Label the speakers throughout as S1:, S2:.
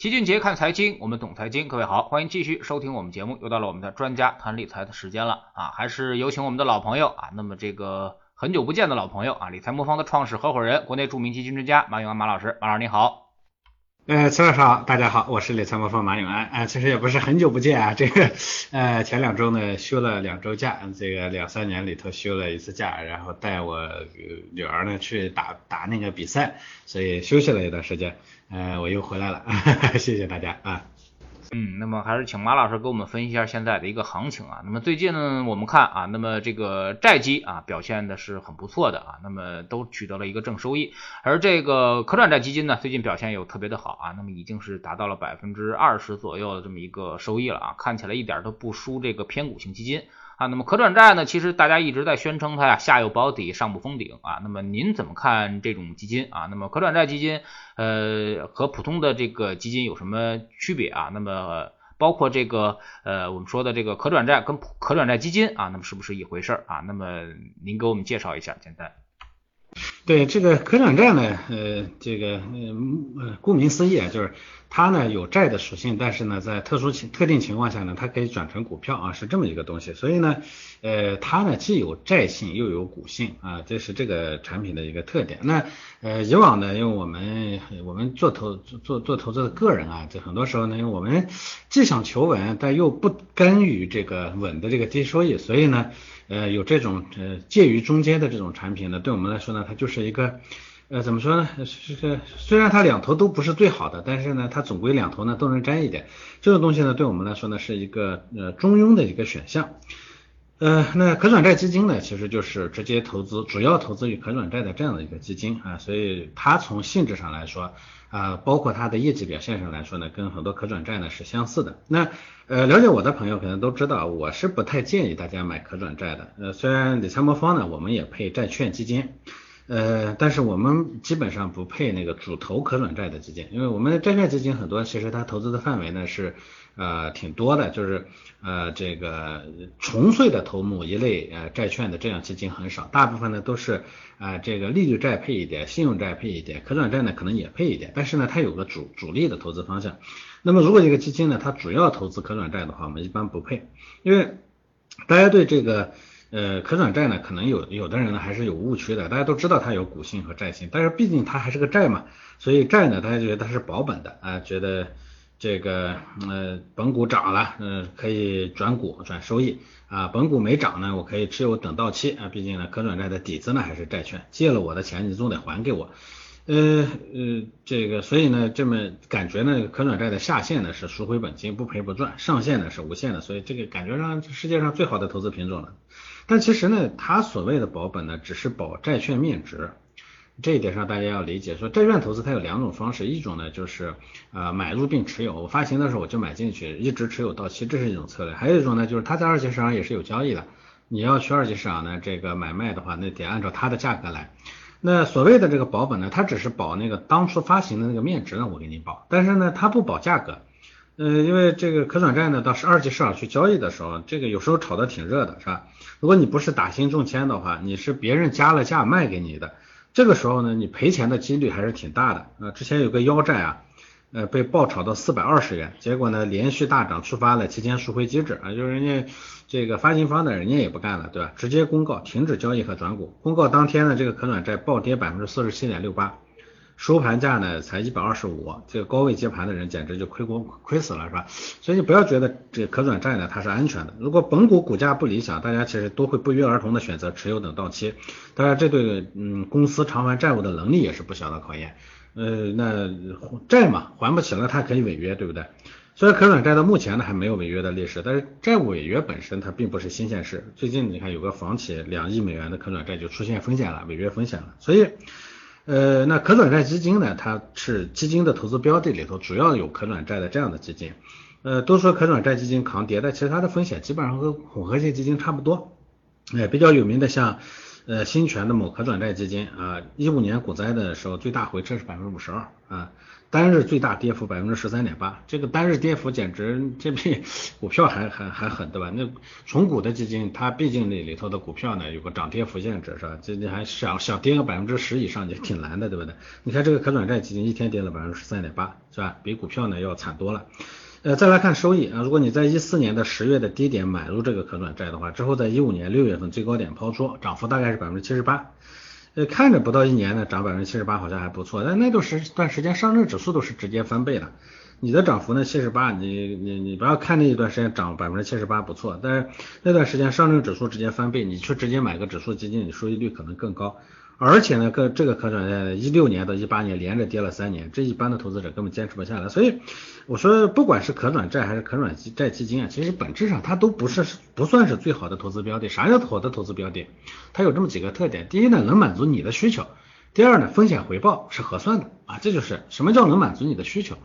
S1: 齐俊杰看财经，我们懂财经。各位好，欢迎继续收听我们节目。又到了我们的专家谈理财的时间了啊！还是有请我们的老朋友啊。那么这个很久不见的老朋友啊，理财魔方的创始合伙人，国内著名基金专家马永安马老师。马老师你好。
S2: 呃，崔老师好，大家好，我是理财魔方马永安。啊，其实也不是很久不见啊，这个呃前两周呢休了两周假，这个两三年里头休了一次假，然后带我女儿呢去打打那个比赛，所以休息了一段时间。呃，我又回来了，谢谢大家啊。
S1: 嗯，那么还是请马老师给我们分析一下现在的一个行情啊。那么最近呢，我们看啊，那么这个债基啊表现的是很不错的啊，那么都取得了一个正收益，而这个可转债基金呢，最近表现又特别的好啊，那么已经是达到了百分之二十左右的这么一个收益了啊，看起来一点都不输这个偏股型基金。啊，那么可转债呢？其实大家一直在宣称它呀下有保底，上不封顶啊。那么您怎么看这种基金啊？那么可转债基金呃和普通的这个基金有什么区别啊？那么包括这个呃我们说的这个可转债跟可转债基金啊，那么是不是一回事啊？那么您给我们介绍一下，简单。
S2: 对这个可转债呢，呃，这个呃，顾名思义啊，就是它呢有债的属性，但是呢，在特殊情特定情况下呢，它可以转成股票啊，是这么一个东西。所以呢，呃，它呢既有债性又有股性啊，这是这个产品的一个特点。那呃，以往呢，因为我们我们做投做做投资的个人啊，这很多时候呢，因为我们既想求稳，但又不甘于这个稳的这个低收益，所以呢。呃，有这种呃介于中间的这种产品呢，对我们来说呢，它就是一个呃怎么说呢？是个虽然它两头都不是最好的，但是呢，它总归两头呢都能沾一点。这个东西呢，对我们来说呢，是一个呃中庸的一个选项。呃，那可转债基金呢，其实就是直接投资，主要投资于可转债的这样的一个基金啊，所以它从性质上来说。啊，包括它的业绩表现上来说呢，跟很多可转债呢是相似的。那呃，了解我的朋友可能都知道，我是不太建议大家买可转债的。呃，虽然理财魔方呢，我们也配债券基金，呃，但是我们基本上不配那个主投可转债的基金，因为我们的债券基金很多，其实它投资的范围呢是。呃，挺多的，就是呃，这个纯粹的投某一类呃债券的这样基金很少，大部分呢都是啊这个利率债配一点，信用债配一点，可转债呢可能也配一点，但是呢它有个主主力的投资方向。那么如果一个基金呢它主要投资可转债的话，我们一般不配，因为大家对这个呃可转债呢可能有有的人呢还是有误区的，大家都知道它有股性和债性，但是毕竟它还是个债嘛，所以债呢大家觉得它是保本的啊，觉得。这个呃，本股涨了，嗯，可以转股转收益啊。本股没涨呢，我可以持有等到期啊。毕竟呢，可转债的底子呢还是债券，借了我的钱，你总得还给我。呃呃，这个所以呢，这么感觉呢，可转债的下限呢是赎回本金不赔不赚，上限呢是无限的，所以这个感觉上世界上最好的投资品种了。但其实呢，它所谓的保本呢，只是保债券面值。这一点上大家要理解，说债券投资它有两种方式，一种呢就是呃买入并持有，我发行的时候我就买进去，一直持有到期，这是一种策略；还有一种呢就是它在二级市场也是有交易的，你要去二级市场呢这个买卖的话，那得按照它的价格来。那所谓的这个保本呢，它只是保那个当初发行的那个面值呢，我给你保，但是呢它不保价格，呃因为这个可转债呢到是二级市场去交易的时候，这个有时候炒得挺热的，是吧？如果你不是打新中签的话，你是别人加了价卖给你的。这个时候呢，你赔钱的几率还是挺大的啊。之前有个腰债啊，呃，被爆炒到四百二十元，结果呢连续大涨，触发了提前赎回机制啊，就是人家这个发行方的人家也不干了，对吧？直接公告停止交易和转股。公告当天呢，这个可转债暴跌百分之四十七点六八。收盘价呢才一百二十五，这个高位接盘的人简直就亏光亏死了，是吧？所以你不要觉得这可转债呢它是安全的。如果本股股价不理想，大家其实都会不约而同的选择持有等到期。当然，这对嗯公司偿还债务的能力也是不小的考验。呃，那债嘛还不起了，它可以违约，对不对？虽然可转债到目前呢还没有违约的历史，但是债务违约本身它并不是新鲜事。最近你看有个房企两亿美元的可转债就出现风险了，违约风险了，所以。呃，那可转债基金呢？它是基金的投资标的里头主要有可转债的这样的基金。呃，都说可转债基金抗跌，但其实它的风险基本上和混合型基金差不多。哎，比较有名的像呃新泉的某可转债基金啊，一五年股灾的时候最大回撤是百分之五十二啊，单日最大跌幅百分之十三点八，这个单日跌幅简直这比股票还还还狠，对吧？那重股的基金，它毕竟那里头的股票呢有个涨跌幅限制，是吧？这你还想想跌个百分之十以上也挺难的，对不对？你看这个可转债基金一天跌了百分之十三点八，是吧？比股票呢要惨多了。呃，再来看收益啊，如果你在一四年的十月的低点买入这个可转债的话，之后在一五年六月份最高点抛出，涨幅大概是百分之七十八。看着不到一年呢，涨百分之七十八好像还不错，但那段时段时间上证指数都是直接翻倍的，你的涨幅呢七十八，你你你不要看那一段时间涨百分之七十八不错，但是那段时间上证指数直接翻倍，你去直接买个指数基金，你收益率可能更高。而且呢，个这个可转债一六年到一八年连着跌了三年，这一般的投资者根本坚持不下来。所以我说，不管是可转债还是可转债基金啊，其实本质上它都不是不算是最好的投资标的。啥叫好的投资标的？它有这么几个特点：第一呢，能满足你的需求；第二呢，风险回报是合算的啊。这就是什么叫能满足你的需求，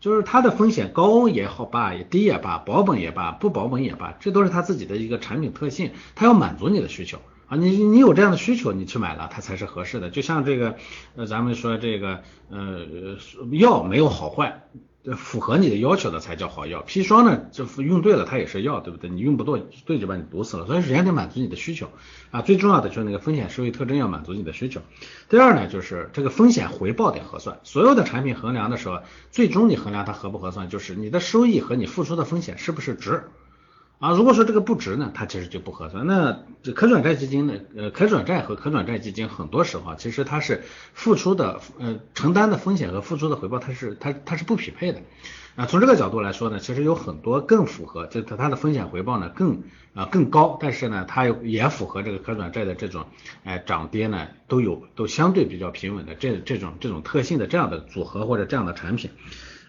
S2: 就是它的风险高也好吧，低也罢，保本也罢，不保本也罢，这都是它自己的一个产品特性，它要满足你的需求。啊，你你有这样的需求，你去买了，它才是合适的。就像这个，呃，咱们说这个，呃，药没有好坏，符合你的要求的才叫好药。砒霜呢，就用对了，它也是药，对不对？你用不对，对就把你毒死了。所以首先得满足你的需求啊，最重要的就是那个风险收益特征要满足你的需求。第二呢，就是这个风险回报得合算。所有的产品衡量的时候，最终你衡量它合不合算，就是你的收益和你付出的风险是不是值。啊，如果说这个不值呢，它其实就不合算。那这可转债基金呢？呃，可转债和可转债基金很多时候啊其实它是付出的呃承担的风险和付出的回报，它是它它是不匹配的。啊，从这个角度来说呢，其实有很多更符合，就它它的风险回报呢更啊更高，但是呢它也符合这个可转债的这种哎涨跌呢都有都相对比较平稳的这这种这种特性的这样的组合或者这样的产品。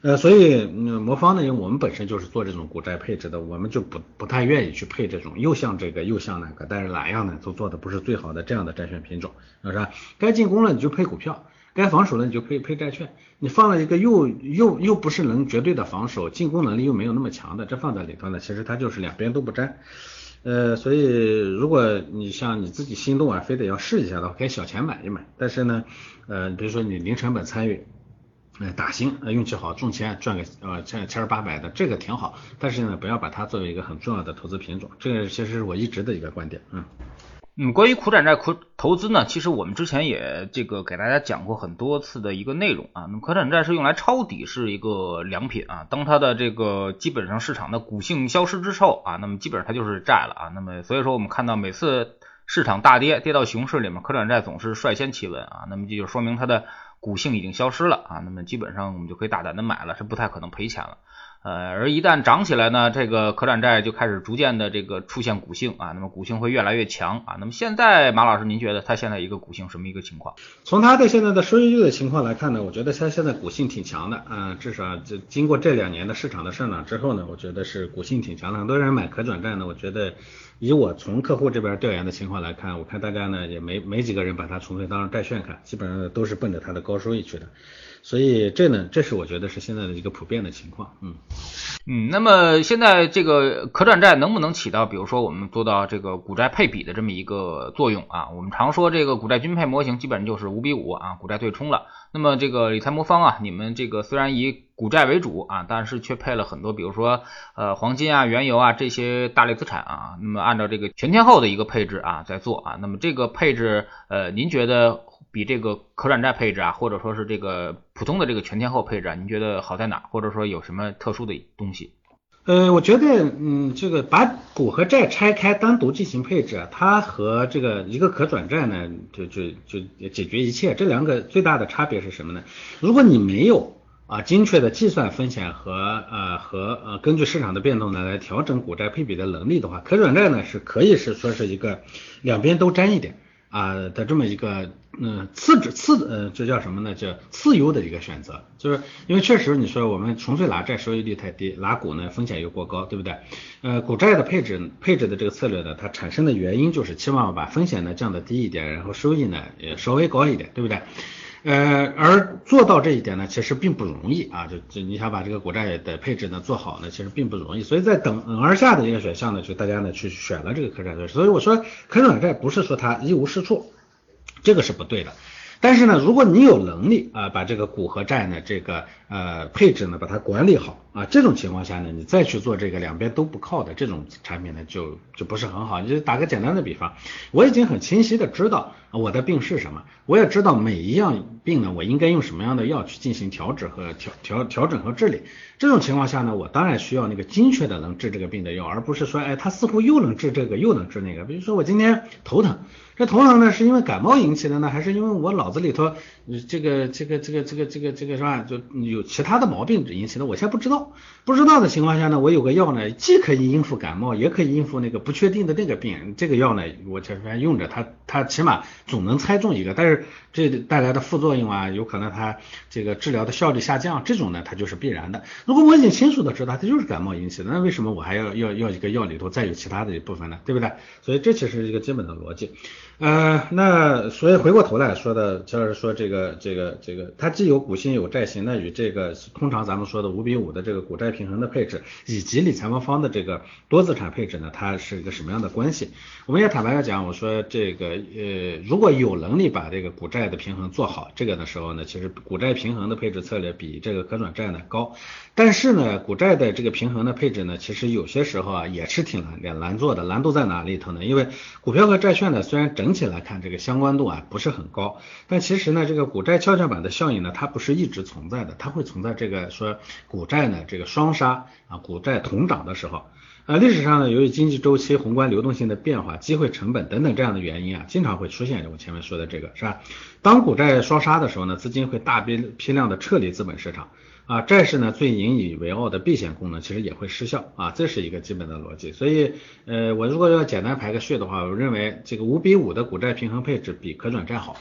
S2: 呃，所以嗯魔方呢，因为我们本身就是做这种股债配置的，我们就不不太愿意去配这种又像这个又像那个，但是哪样呢都做的不是最好的这样的债券品种，是吧？该进攻了你就配股票，该防守了你就配配债券，你放了一个又又又不是能绝对的防守，进攻能力又没有那么强的，这放在里头呢，其实它就是两边都不沾。呃，所以如果你像你自己心动啊，非得要试一下的话，可以小钱买一买，但是呢，呃，比如说你零成本参与。呃，打新，呃，运气好中签赚个呃千千儿八百的，这个挺好。但是呢，不要把它作为一个很重要的投资品种，这个其实是我一直的一个观点。嗯
S1: 嗯，关于苦转债苦投资呢，其实我们之前也这个给大家讲过很多次的一个内容啊。那么可转债是用来抄底，是一个良品啊。当它的这个基本上市场的股性消失之后啊，那么基本上它就是债了啊。那么所以说我们看到每次市场大跌，跌到熊市里面，可转债总是率先企稳啊。那么这就说明它的。股性已经消失了啊，那么基本上我们就可以大胆的买了，是不太可能赔钱了。呃，而一旦涨起来呢，这个可转债就开始逐渐的这个出现股性啊，那么股性会越来越强啊。那么现在马老师，您觉得它现在一个股性什么一个情况？
S2: 从它的现在的收益率的情况来看呢，我觉得它现在股性挺强的，啊，至少这经过这两年的市场的上涨之后呢，我觉得是股性挺强的。很多人买可转债呢，我觉得。以我从客户这边调研的情况来看，我看大家呢也没没几个人把它纯粹当成债券看，基本上都是奔着它的高收益去的。所以这呢，这是我觉得是现在的一个普遍的情况。嗯
S1: 嗯，那么现在这个可转债能不能起到，比如说我们做到这个股债配比的这么一个作用啊？我们常说这个股债均配模型基本上就是五比五啊，股债对冲了。那么这个理财魔方啊，你们这个虽然以股债为主啊，但是却配了很多，比如说呃黄金啊、原油啊这些大类资产啊。那么按照这个全天候的一个配置啊在做啊。那么这个配置呃，您觉得比这个可转债配置啊，或者说是这个普通的这个全天候配置啊，您觉得好在哪？或者说有什么特殊的东西？
S2: 呃，我觉得嗯，这个把股和债拆开单独进行配置，它和这个一个可转债呢，就就就解决一切。这两个最大的差别是什么呢？如果你没有啊，精确的计算风险和呃和呃根据市场的变动呢来调整股债配比的能力的话，可转债呢是可以是说是一个两边都沾一点啊的这么一个嗯次之次呃这叫什么呢？叫次优的一个选择，就是因为确实你说我们纯粹拿债收益率太低，拿股呢风险又过高，对不对？呃股债的配置配置的这个策略呢，它产生的原因就是期望把风险呢降得低一点，然后收益呢也稍微高一点，对不对？呃，而做到这一点呢，其实并不容易啊。就就你想把这个国债的配置呢做好呢，其实并不容易。所以在等而下的一个选项呢，就大家呢去选了这个可转债。所以我说可转债不是说它一无是处，这个是不对的。但是呢，如果你有能力啊，把这个股和债呢，这个呃配置呢把它管理好啊，这种情况下呢，你再去做这个两边都不靠的这种产品呢，就就不是很好。就打个简单的比方，我已经很清晰的知道我的病是什么，我也知道每一样病呢，我应该用什么样的药去进行调治和调调调整和治理。这种情况下呢，我当然需要那个精确的能治这个病的药，而不是说，哎，它似乎又能治这个又能治那个。比如说我今天头疼。这头疼呢，是因为感冒引起的呢，还是因为我脑子里头这个这个这个这个这个这个是吧？就有其他的毛病引起的？我现在不知道，不知道的情况下呢，我有个药呢，既可以应付感冒，也可以应付那个不确定的那个病。这个药呢，我这边用着它，它起码总能猜中一个。但是这带来的副作用啊，有可能它这个治疗的效率下降，这种呢，它就是必然的。如果我已经清楚的知道它就是感冒引起的，那为什么我还要要要一个药里头再有其他的一部分呢？对不对？所以这其实是一个基本的逻辑。呃，那所以回过头来说的，就是说这个这个这个，它既有股性有债性，那与这个通常咱们说的五比五的这个股债平衡的配置，以及理财魔方的这个多资产配置呢，它是一个什么样的关系？我们也坦白的讲，我说这个呃，如果有能力把这个股债的平衡做好，这个的时候呢，其实股债平衡的配置策略比这个可转债呢高。但是呢，股债的这个平衡的配置呢，其实有些时候啊也是挺难难做的。难度在哪里头呢？因为股票和债券呢，虽然整体来看这个相关度啊不是很高，但其实呢，这个股债跷跷板的效应呢，它不是一直存在的，它会存在这个说股债呢这个双杀啊，股债同涨的时候啊，历史上呢，由于经济周期、宏观流动性的变化、机会成本等等这样的原因啊，经常会出现我前面说的这个是吧？当股债双杀的时候呢，资金会大批批量的撤离资本市场。啊，债市呢最引以为傲的避险功能其实也会失效啊，这是一个基本的逻辑。所以，呃，我如果要简单排个序的话，我认为这个五比五的股债平衡配置比可转债好。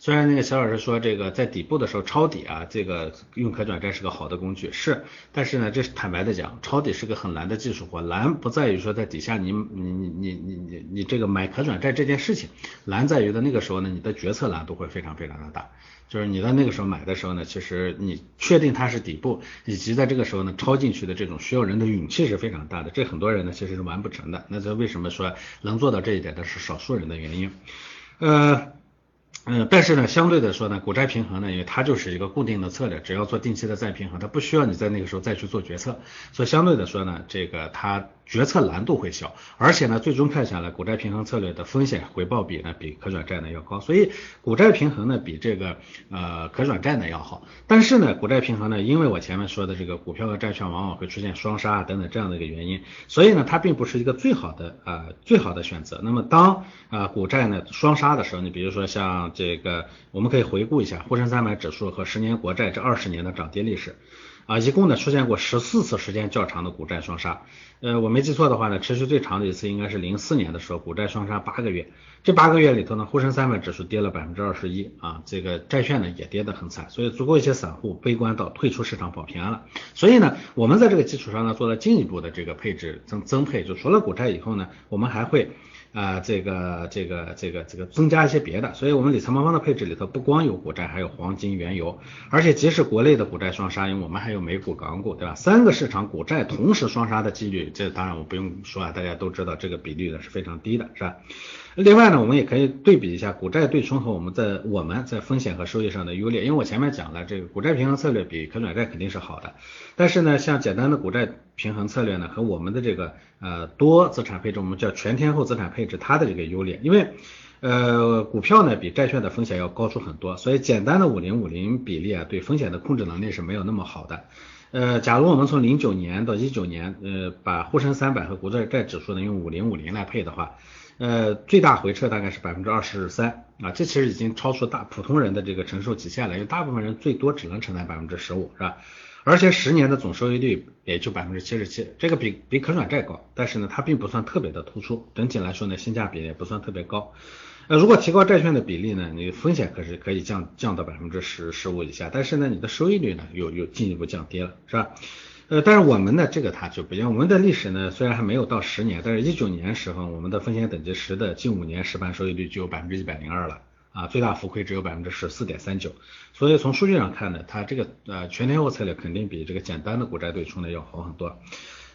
S2: 虽然那个小老师说这个在底部的时候抄底啊，这个用可转债是个好的工具，是，但是呢，这是坦白的讲，抄底是个很难的技术活，难不在于说在底下你你你你你你你这个买可转债这件事情，难在于的那个时候呢，你的决策难度会非常非常的大。就是你在那个时候买的时候呢，其实你确定它是底部，以及在这个时候呢抄进去的这种需要人的勇气是非常大的，这很多人呢其实是完不成的。那这为什么说能做到这一点的是少数人的原因？呃。嗯，但是呢，相对的说呢，股债平衡呢，因为它就是一个固定的策略，只要做定期的再平衡，它不需要你在那个时候再去做决策，所以相对的说呢，这个它。决策难度会小，而且呢，最终看下来，股债平衡策略的风险回报比呢，比可转债呢要高，所以股债平衡呢，比这个呃可转债呢要好。但是呢，股债平衡呢，因为我前面说的这个股票和债券往往会出现双杀啊等等这样的一个原因，所以呢，它并不是一个最好的啊最好的选择。那么当啊股债呢双杀的时候，你比如说像这个，我们可以回顾一下沪深三百指数和十年国债这二十年的涨跌历史。啊，一共呢出现过十四次时间较长的股债双杀，呃，我没记错的话呢，持续最长的一次应该是零四年的时候，股债双杀八个月，这八个月里头呢，沪深三百指数跌了百分之二十一啊，这个债券呢也跌得很惨，所以足够一些散户悲观到退出市场跑偏了，所以呢，我们在这个基础上呢做了进一步的这个配置增增配，就除了股债以后呢，我们还会。啊，这个这个这个这个增加一些别的，所以我们理财魔方的配置里头不光有股债，还有黄金、原油，而且即使国内的股债双杀，因为我们还有美股、港股，对吧？三个市场股债同时双杀的几率，这当然我不用说啊，大家都知道这个比率呢是非常低的，是吧？另外呢，我们也可以对比一下股债对冲和我们在我们在风险和收益上的优劣，因为我前面讲了，这个股债平衡策略比可转债肯定是好的，但是呢，像简单的股债平衡策略呢，和我们的这个呃多资产配置，我们叫全天候资产配置，它的这个优劣，因为呃股票呢比债券的风险要高出很多，所以简单的五零五零比例啊，对风险的控制能力是没有那么好的。呃，假如我们从零九年到一九年，呃，把沪深三百和国债债指数呢用五零五零来配的话。呃，最大回撤大概是百分之二十三啊，这其实已经超出大普通人的这个承受极限了，因为大部分人最多只能承担百分之十五，是吧？而且十年的总收益率也就百分之七十七，这个比比可转债高，但是呢，它并不算特别的突出，整体来说呢，性价比也不算特别高。呃，如果提高债券的比例呢，你风险可是可以降降到百分之十十五以下，但是呢，你的收益率呢又又进一步降低了，是吧？呃，但是我们的这个它就不一样，我们的历史呢虽然还没有到十年，但是一九年时候我们的风险等级十的近五年实盘收益率就有百分之一百零二了啊，最大浮亏只有百分之十四点三九，所以从数据上看呢，它这个呃全天候策略肯定比这个简单的股债对冲呢要好很多。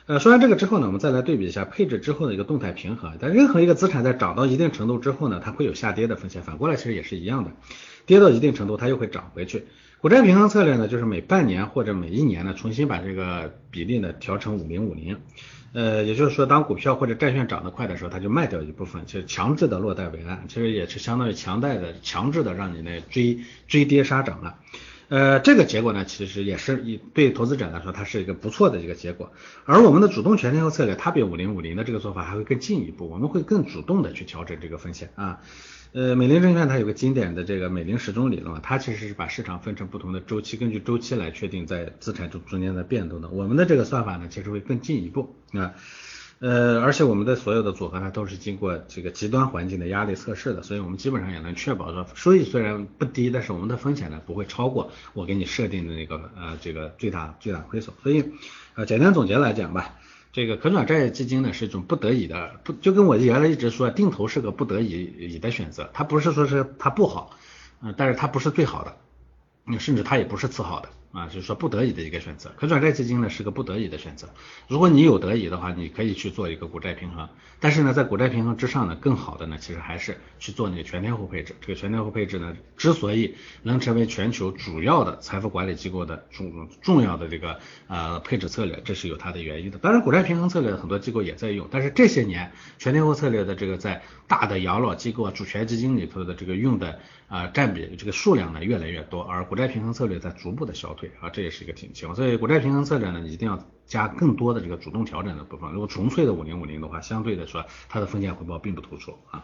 S2: 呃，说完这个之后呢，我们再来对比一下配置之后的一个动态平衡。但任何一个资产在涨到一定程度之后呢，它会有下跌的风险，反过来其实也是一样的，跌到一定程度它又会涨回去。股债平衡策略呢，就是每半年或者每一年呢，重新把这个比例呢调成五零五零。呃，也就是说，当股票或者债券涨得快的时候，它就卖掉一部分，就强制的落袋为安，其实也是相当于强贷的、强制的让你呢追追跌杀涨了。呃，这个结果呢，其实也是一对投资者来说，它是一个不错的一个结果。而我们的主动全天候策略，它比五零五零的这个做法还会更进一步，我们会更主动的去调整这个风险啊。呃，美林证券它有个经典的这个美林时钟理论，它其实是把市场分成不同的周期，根据周期来确定在资产中中间的变动的。我们的这个算法呢，其实会更进一步啊。呃，而且我们的所有的组合呢，都是经过这个极端环境的压力测试的，所以我们基本上也能确保说收益虽然不低，但是我们的风险呢不会超过我给你设定的那个呃这个最大最大亏损。所以呃简单总结来讲吧。这个可转债基金呢是一种不得已的，不就跟我原来一直说定投是个不得已已的选择，它不是说是它不好，嗯，但是它不是最好的，嗯，甚至它也不是次好的。啊，就是说不得已的一个选择，可转债基金呢是个不得已的选择。如果你有得已的话，你可以去做一个股债平衡。但是呢，在股债平衡之上呢，更好的呢，其实还是去做那个全天候配置。这个全天候配置呢，之所以能成为全球主要的财富管理机构的重重要的这个呃配置策略，这是有它的原因的。当然，股债平衡策略很多机构也在用，但是这些年全天候策略的这个在大的养老机构啊、主权基金里头的这个用的啊占比这个数量呢越来越多，而国债平衡策略在逐步的消退。啊，这也是一个挺情况，所以国债平衡策略呢，一定要加更多的这个主动调整的部分。如果纯粹的五零五零的话，相对来说，它的风险回报并不突出啊。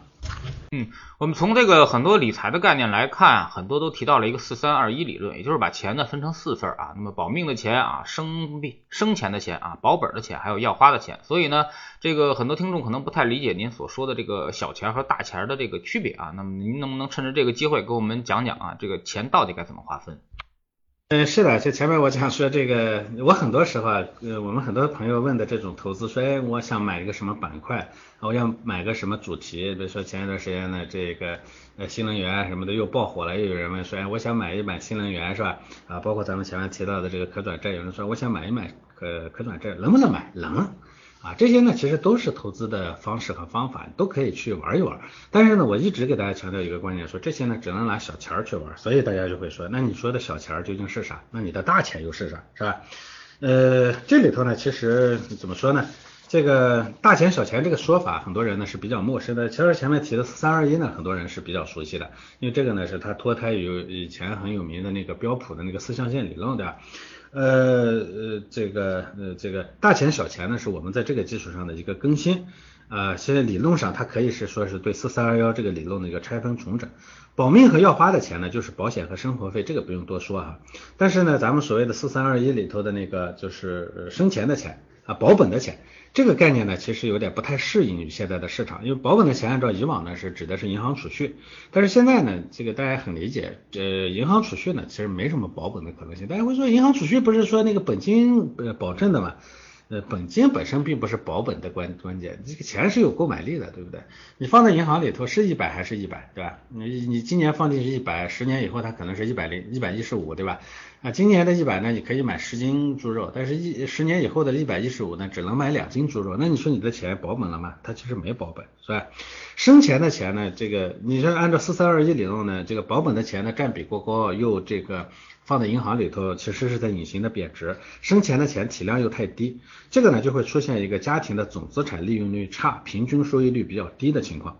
S1: 嗯，我们从这个很多理财的概念来看，很多都提到了一个四三二一理论，也就是把钱呢分成四份啊，那么保命的钱啊，生命生钱的钱啊，保本的钱，还有要花的钱。所以呢，这个很多听众可能不太理解您所说的这个小钱和大钱的这个区别啊。那么您能不能趁着这个机会给我们讲讲啊，这个钱到底该怎么划分？
S2: 嗯，是的，就前面我想说这个，我很多时候啊，呃，我们很多朋友问的这种投资，说，哎，我想买一个什么板块，我要买个什么主题，比如说前一段时间呢，这个呃新能源什么的又爆火了，又有人问说，哎，我想买一买新能源是吧？啊，包括咱们前面提到的这个可转债，有人说我想买一买可可转债，能不能买？能。啊，这些呢其实都是投资的方式和方法，都可以去玩一玩。但是呢，我一直给大家强调一个观点，说这些呢只能拿小钱儿去玩。所以大家就会说，那你说的小钱儿究竟是啥？那你的大钱又是啥？是吧？呃，这里头呢，其实怎么说呢？这个大钱小钱这个说法，很多人呢是比较陌生的。其实前面提的三二一呢，很多人是比较熟悉的，因为这个呢是它脱胎于以前很有名的那个标普的那个四象限理论的。呃呃，这个呃这个大钱小钱呢，是我们在这个基础上的一个更新啊。现在理论上它可以是说是对四三二幺这个理论的一个拆分重整。保命和要花的钱呢，就是保险和生活费，这个不用多说啊。但是呢，咱们所谓的四三二一里头的那个就是生钱的钱啊，保本的钱。这个概念呢，其实有点不太适应于现在的市场，因为保本的钱按照以往呢是指的是银行储蓄，但是现在呢，这个大家很理解，呃，银行储蓄呢其实没什么保本的可能性。大家会说，银行储蓄不是说那个本金呃保证的吗？呃，本金本身并不是保本的关关键，这个钱是有购买力的，对不对？你放在银行里头是一百还是一百，对吧？你你今年放进去一百，十年以后它可能是一百零一百一十五，对吧？啊，今年的一百呢，你可以买十斤猪肉，但是一十年以后的一百一十五呢，只能买两斤猪肉，那你说你的钱保本了吗？它其实没保本，是吧？生钱的钱呢，这个你说按照四三二一理论呢，这个保本的钱呢占比过高，又这个。放在银行里头，其实是在隐形的贬值，生钱的钱体量又太低，这个呢就会出现一个家庭的总资产利用率差，平均收益率比较低的情况。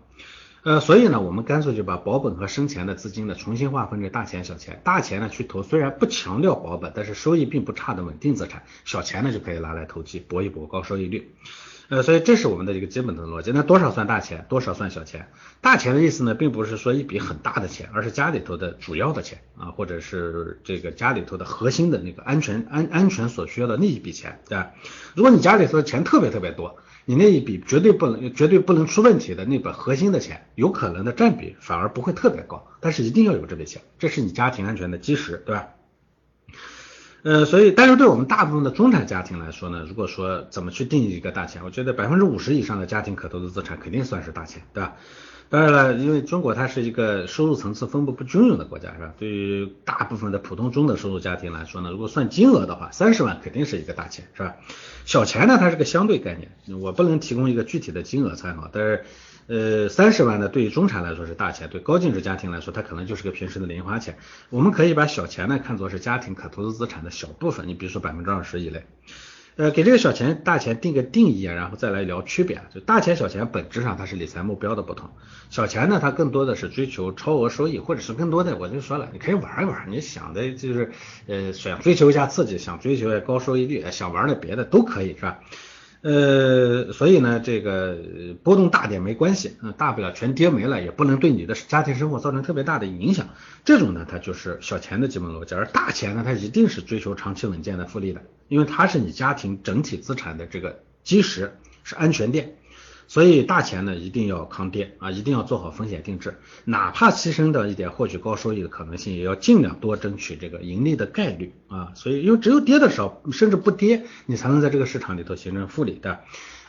S2: 呃，所以呢，我们干脆就把保本和生钱的资金呢重新划分成大钱、小钱。大钱呢去投虽然不强调保本，但是收益并不差的稳定资产，小钱呢就可以拿来投机，搏一搏高收益率。呃，所以这是我们的一个基本的逻辑。那多少算大钱，多少算小钱？大钱的意思呢，并不是说一笔很大的钱，而是家里头的主要的钱啊，或者是这个家里头的核心的那个安全安安全所需要的那一笔钱，对吧？如果你家里头的钱特别特别多，你那一笔绝对不能绝对不能出问题的那本核心的钱，有可能的占比反而不会特别高，但是一定要有这笔钱，这是你家庭安全的基石，对吧？呃，所以，但是对我们大部分的中产家庭来说呢，如果说怎么去定义一个大钱，我觉得百分之五十以上的家庭可投资资产肯定算是大钱，对吧？当然了，因为中国它是一个收入层次分布不均匀的国家，是吧？对于大部分的普通中等收入家庭来说呢，如果算金额的话，三十万肯定是一个大钱，是吧？小钱呢，它是个相对概念，我不能提供一个具体的金额参考，但是。呃，三十万呢，对于中产来说是大钱，对高净值家庭来说，它可能就是个平时的零花钱。我们可以把小钱呢看作是家庭可投资资产的小部分，你比如说百分之二十以内。呃，给这个小钱、大钱定个定义，然后再来聊区别。就大钱、小钱本质上它是理财目标的不同。小钱呢，它更多的是追求超额收益，或者是更多的，我就说了，你可以玩一玩，你想的就是呃想追求一下刺激，想追求高收益率，想玩点别的都可以，是吧？呃，所以呢，这个波动大点没关系，嗯，大不了全跌没了，也不能对你的家庭生活造成特别大的影响。这种呢，它就是小钱的基本逻辑，而大钱呢，它一定是追求长期稳健的复利的，因为它是你家庭整体资产的这个基石，是安全垫。所以大钱呢一定要抗跌啊，一定要做好风险定制，哪怕牺牲掉一点获取高收益的可能性，也要尽量多争取这个盈利的概率啊。所以因为只有跌的少，甚至不跌，你才能在这个市场里头形成复利的。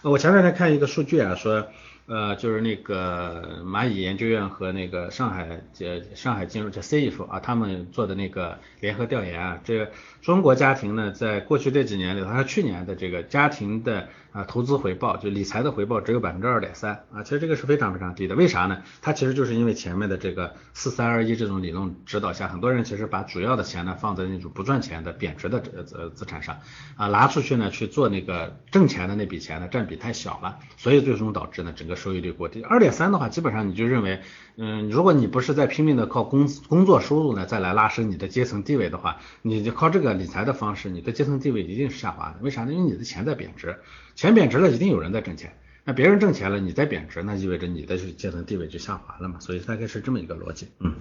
S2: 我前两天看一个数据啊，说。呃，就是那个蚂蚁研究院和那个上海这上海金融这 CIF 啊，他们做的那个联合调研啊，这个中国家庭呢，在过去这几年里头，它去年的这个家庭的啊投资回报，就理财的回报只有百分之二点三啊，其实这个是非常非常低的。为啥呢？它其实就是因为前面的这个四三二一这种理论指导下，很多人其实把主要的钱呢放在那种不赚钱的贬值的呃资产上啊，拿出去呢去做那个挣钱的那笔钱呢占比太小了，所以最终导致呢整个。收益率过低，二点三的话，基本上你就认为，嗯，如果你不是在拼命的靠工工作收入呢，再来拉升你的阶层地位的话，你就靠这个理财的方式，你的阶层地位一定是下滑的。为啥呢？因为你的钱在贬值，钱贬值了，一定有人在挣钱。那别人挣钱了，你在贬值，那意味着你的阶层地位就下滑了嘛。所以大概是这么一个逻辑。嗯，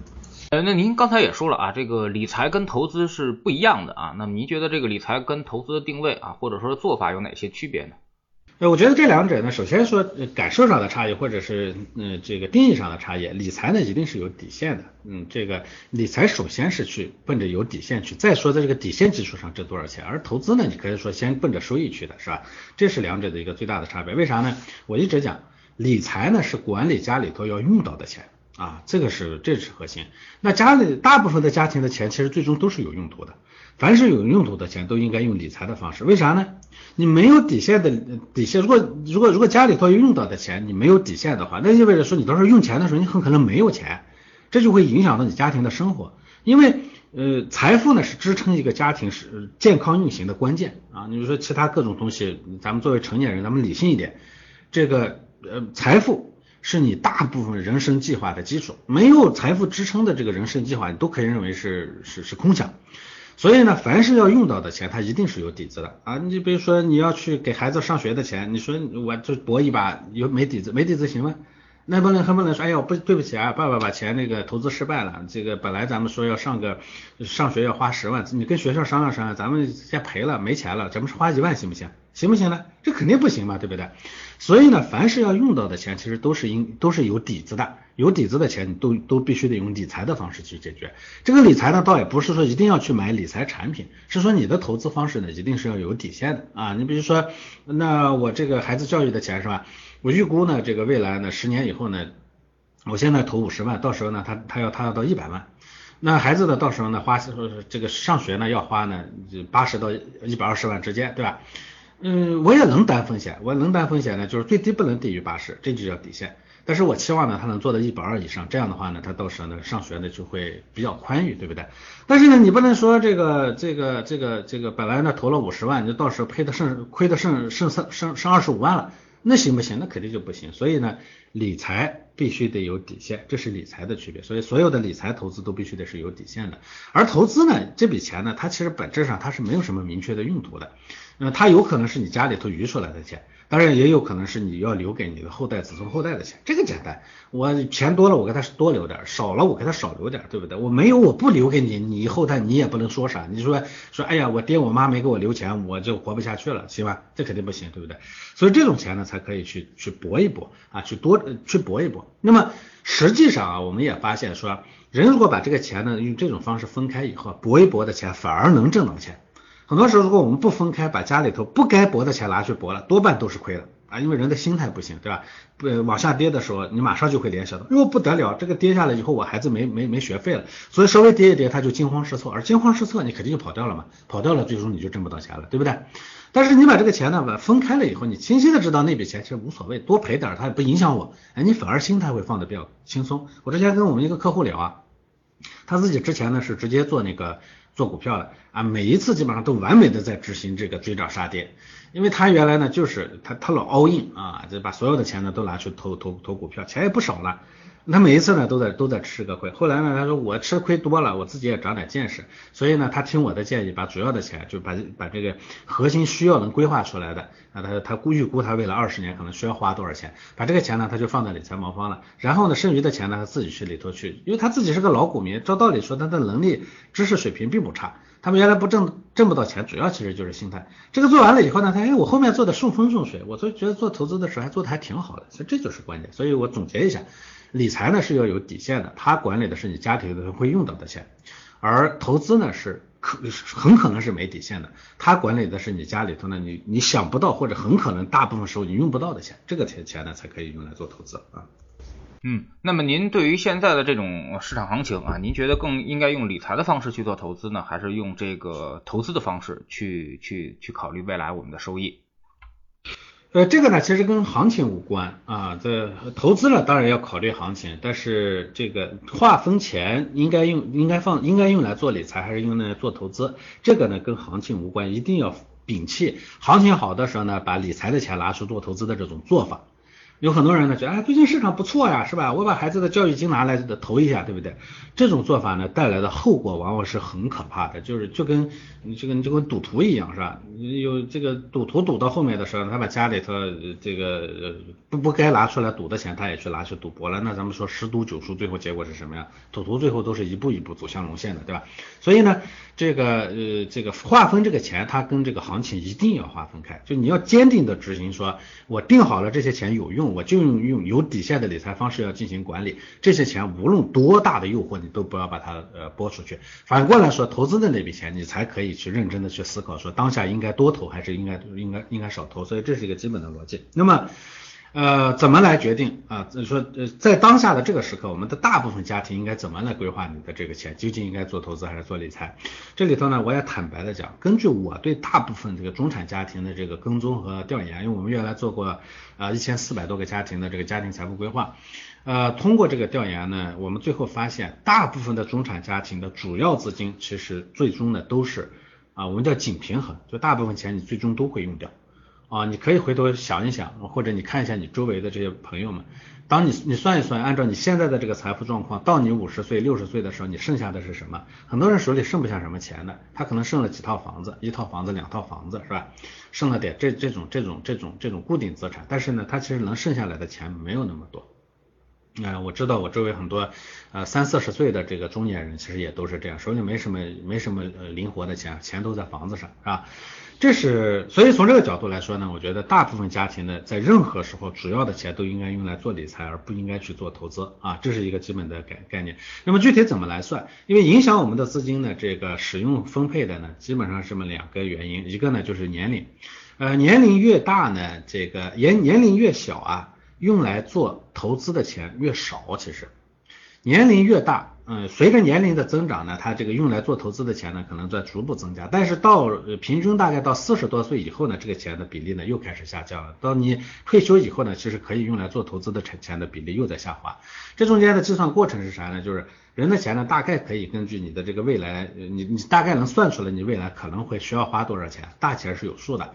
S1: 呃，那您刚才也说了啊，这个理财跟投资是不一样的啊。那么您觉得这个理财跟投资的定位啊，或者说做法有哪些区别呢？
S2: 呃，我觉得这两者呢，首先说感受上的差异，或者是嗯这个定义上的差异，理财呢一定是有底线的，嗯，这个理财首先是去奔着有底线去，再说在这个底线基础上挣多少钱，而投资呢，你可以说先奔着收益去的是吧？这是两者的一个最大的差别。为啥呢？我一直讲，理财呢是管理家里头要用到的钱啊，这个是这是核心。那家里大部分的家庭的钱，其实最终都是有用途的。凡是有用途的钱，都应该用理财的方式。为啥呢？你没有底线的底线，如果如果如果家里头用到的钱，你没有底线的话，那意味着说你到时候用钱的时候，你很可能没有钱，这就会影响到你家庭的生活。因为呃，财富呢是支撑一个家庭是健康运行的关键啊。你比如说其他各种东西，咱们作为成年人，咱们理性一点，这个呃，财富是你大部分人生计划的基础。没有财富支撑的这个人生计划，你都可以认为是是是空想。所以呢，凡是要用到的钱，它一定是有底子的啊。你比如说你要去给孩子上学的钱，你说我就搏一把，有没底子？没底子行吗？那不能，还不能说，哎呀，不对不起啊，爸爸把钱那个投资失败了，这个本来咱们说要上个上学要花十万，你跟学校商量商量，咱们先赔了，没钱了，咱们是花一万行不行？行不行呢？这肯定不行嘛，对不对？所以呢，凡是要用到的钱，其实都是应都是有底子的，有底子的钱，你都都必须得用理财的方式去解决。这个理财呢，倒也不是说一定要去买理财产品，是说你的投资方式呢，一定是要有底线的啊。你比如说，那我这个孩子教育的钱是吧？我预估呢，这个未来呢，十年以后呢，我现在投五十万，到时候呢，他他要他要到一百万，那孩子呢，到时候呢，花这个上学呢，要花呢，八十到一百二十万之间，对吧？嗯，我也能担风险，我能担风险呢，就是最低不能低于八十，这就叫底线。但是我期望呢，他能做到一百二以上，这样的话呢，他到时候呢，上学呢就会比较宽裕，对不对？但是呢，你不能说这个这个这个这个本来呢投了五十万，你到时候赔的剩亏的剩剩剩剩剩二十五万了。那行不行？那肯定就不行。所以呢，理财必须得有底线，这是理财的区别。所以所有的理财投资都必须得是有底线的。而投资呢，这笔钱呢，它其实本质上它是没有什么明确的用途的。那它有可能是你家里头余出来的钱。当然也有可能是你要留给你的后代、子孙后代的钱，这个简单。我钱多了，我给他多留点；少了，我给他少留点，对不对？我没有，我不留给你，你后代你也不能说啥。你说说，哎呀，我爹我妈没给我留钱，我就活不下去了，行吧？这肯定不行，对不对？所以这种钱呢，才可以去去搏一搏啊，去多去搏一搏。那么实际上啊，我们也发现说，人如果把这个钱呢用这种方式分开以后，搏一搏的钱反而能挣到钱。很多时候，如果我们不分开，把家里头不该博的钱拿去博了，多半都是亏的啊，因为人的心态不行，对吧？不往下跌的时候，你马上就会联想到，哟不得了，这个跌下来以后，我孩子没没没学费了，所以稍微跌一跌，他就惊慌失措，而惊慌失措，你肯定就跑掉了嘛，跑掉了，最终你就挣不到钱了，对不对？但是你把这个钱呢，把分开了以后，你清晰的知道那笔钱其实无所谓，多赔点它也不影响我，哎，你反而心态会放的比较轻松。我之前跟我们一个客户聊啊，他自己之前呢是直接做那个做股票的啊，每一次基本上都完美的在执行这个追涨杀跌。因为他原来呢，就是他他老 all in 啊，就把所有的钱呢都拿去投投投股票，钱也不少了。他每一次呢都在都在吃个亏。后来呢，他说我吃亏多了，我自己也长点见识，所以呢，他听我的建议，把主要的钱就把把这个核心需要能规划出来的，啊，他他估预估他未来二十年可能需要花多少钱，把这个钱呢他就放在理财魔方了。然后呢，剩余的钱呢他自己去里头去，因为他自己是个老股民，照道理说他的能力知识水平并不差。他们原来不挣挣不到钱，主要其实就是心态。这个做完了以后呢，他哎，我后面做的顺风顺水，我就觉得做投资的时候还做的还挺好的，所以这就是关键。所以我总结一下，理财呢是要有底线的，它管理的是你家庭的会用到的钱，而投资呢是可很可能是没底线的，它管理的是你家里头呢你你想不到或者很可能大部分时候你用不到的钱，这个钱钱呢才可以用来做投资啊。
S1: 嗯，那么您对于现在的这种市场行情啊，您觉得更应该用理财的方式去做投资呢，还是用这个投资的方式去去去考虑未来我们的收益？
S2: 呃，这个呢其实跟行情无关啊，这投资呢当然要考虑行情，但是这个划分钱应该用应该放应该用来做理财还是用来做投资，这个呢跟行情无关，一定要摒弃行情好的时候呢，把理财的钱拿去做投资的这种做法。有很多人呢觉得，哎，最近市场不错呀，是吧？我把孩子的教育金拿来投一下，对不对？这种做法呢，带来的后果往往是很可怕的，就是就跟你这个你就跟赌徒一样，是吧？有这个赌徒赌到后面的时候，他把家里头这个不不该拿出来赌的钱，他也去拿去赌博了。那咱们说十赌九输，最后结果是什么呀？赌徒最后都是一步一步走向沦陷的，对吧？所以呢，这个呃这个划分这个钱，它跟这个行情一定要划分开，就你要坚定的执行，说我定好了这些钱有用。我就用用有底线的理财方式要进行管理，这些钱无论多大的诱惑，你都不要把它呃拨出去。反过来说，投资的那笔钱，你才可以去认真的去思考，说当下应该多投还是应该应该应该少投。所以这是一个基本的逻辑。那么。呃，怎么来决定啊？就是说，呃，在当下的这个时刻，我们的大部分家庭应该怎么来规划你的这个钱？究竟应该做投资还是做理财？这里头呢，我也坦白的讲，根据我对大部分这个中产家庭的这个跟踪和调研，因为我们原来做过啊一千四百多个家庭的这个家庭财富规划，呃，通过这个调研呢，我们最后发现，大部分的中产家庭的主要资金其实最终呢都是啊，我们叫紧平衡，就大部分钱你最终都会用掉。啊，你可以回头想一想，或者你看一下你周围的这些朋友们，当你你算一算，按照你现在的这个财富状况，到你五十岁、六十岁的时候，你剩下的是什么？很多人手里剩不下什么钱的，他可能剩了几套房子，一套房子、两套房子，是吧？剩了点这这种这种这种这种固定资产，但是呢，他其实能剩下来的钱没有那么多。啊，我知道我周围很多呃三四十岁的这个中年人，其实也都是这样，手里没什么没什么呃灵活的钱，钱都在房子上，是吧？这是，所以从这个角度来说呢，我觉得大部分家庭呢，在任何时候，主要的钱都应该用来做理财，而不应该去做投资啊，这是一个基本的概概念。那么具体怎么来算？因为影响我们的资金呢，这个使用分配的呢，基本上是这么两个原因，一个呢就是年龄，呃，年龄越大呢，这个年年龄越小啊，用来做投资的钱越少，其实年龄越大。嗯，随着年龄的增长呢，它这个用来做投资的钱呢，可能在逐步增加。但是到平均大概到四十多岁以后呢，这个钱的比例呢又开始下降了。到你退休以后呢，其实可以用来做投资的钱的比例又在下滑。这中间的计算过程是啥呢？就是人的钱呢，大概可以根据你的这个未来，你你大概能算出来你未来可能会需要花多少钱，大钱是有数的。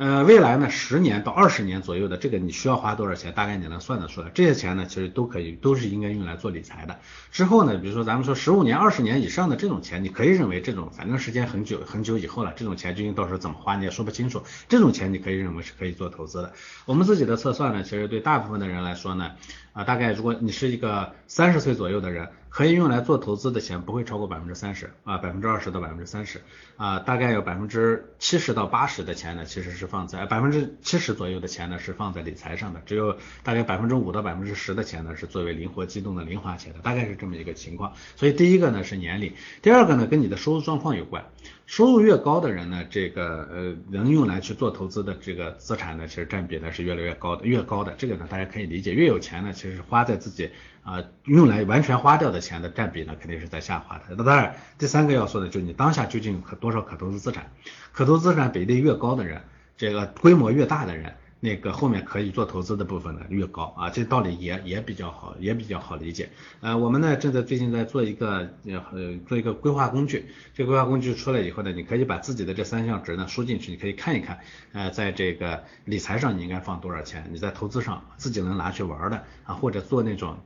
S2: 呃，未来呢，十年到二十年左右的这个你需要花多少钱，大概你能算得出来。这些钱呢，其实都可以，都是应该用来做理财的。之后呢，比如说咱们说十五年、二十年以上的这种钱，你可以认为这种反正时间很久很久以后了，这种钱究竟到时候怎么花你也说不清楚。这种钱你可以认为是可以做投资的。我们自己的测算呢，其实对大部分的人来说呢，啊，大概如果你是一个三十岁左右的人，可以用来做投资的钱不会超过百分之三十啊，百分之二十到百分之三十啊，大概有百分之七十到八十的钱呢，其实是放在百分之七十左右的钱呢是放在理财上的，只有大概百分之五到百分之十的钱呢是作为灵活机动的零花钱的，大概是这么一个情况。所以第一个呢是年龄，第二个呢跟你的收入状况有关。收入越高的人呢，这个呃能用来去做投资的这个资产呢，其实占比呢是越来越高的，越高的这个呢大家可以理解，越有钱呢，其实花在自己啊用来完全花掉的钱的占比呢肯定是在下滑的。那当然，第三个要说的就是你当下究竟可多少可投资资产，可投资资产比例越高的人，这个规模越大的人。那个后面可以做投资的部分呢越高啊，这道理也也比较好，也比较好理解。呃，我们呢正在最近在做一个呃做一个规划工具，这规划工具出来以后呢，你可以把自己的这三项值呢输进去，你可以看一看，呃，在这个理财上你应该放多少钱，你在投资上自己能拿去玩的啊，或者做那种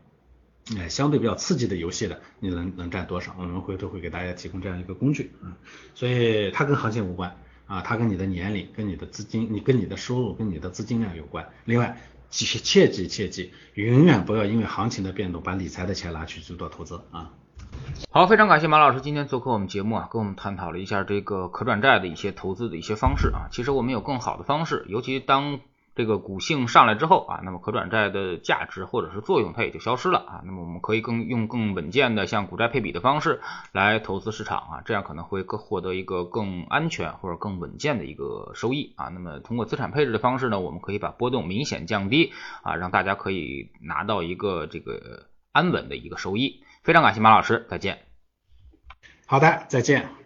S2: 呃相对比较刺激的游戏的，你能能占多少？我们回头会给大家提供这样一个工具啊，所以它跟行情无关。啊，它跟你的年龄、跟你的资金、你跟你的收入、跟你的资金量有关。另外，切切记切记，永远不要因为行情的变动把理财的钱拿去去做投资啊。
S1: 好，非常感谢马老师今天做客我们节目啊，跟我们探讨了一下这个可转债的一些投资的一些方式啊。其实我们有更好的方式，尤其当。这个股性上来之后啊，那么可转债的价值或者是作用它也就消失了啊。那么我们可以更用更稳健的像股债配比的方式来投资市场啊，这样可能会更获得一个更安全或者更稳健的一个收益啊。那么通过资产配置的方式呢，我们可以把波动明显降低啊，让大家可以拿到一个这个安稳的一个收益。非常感谢马老师，再见。
S2: 好的，再见。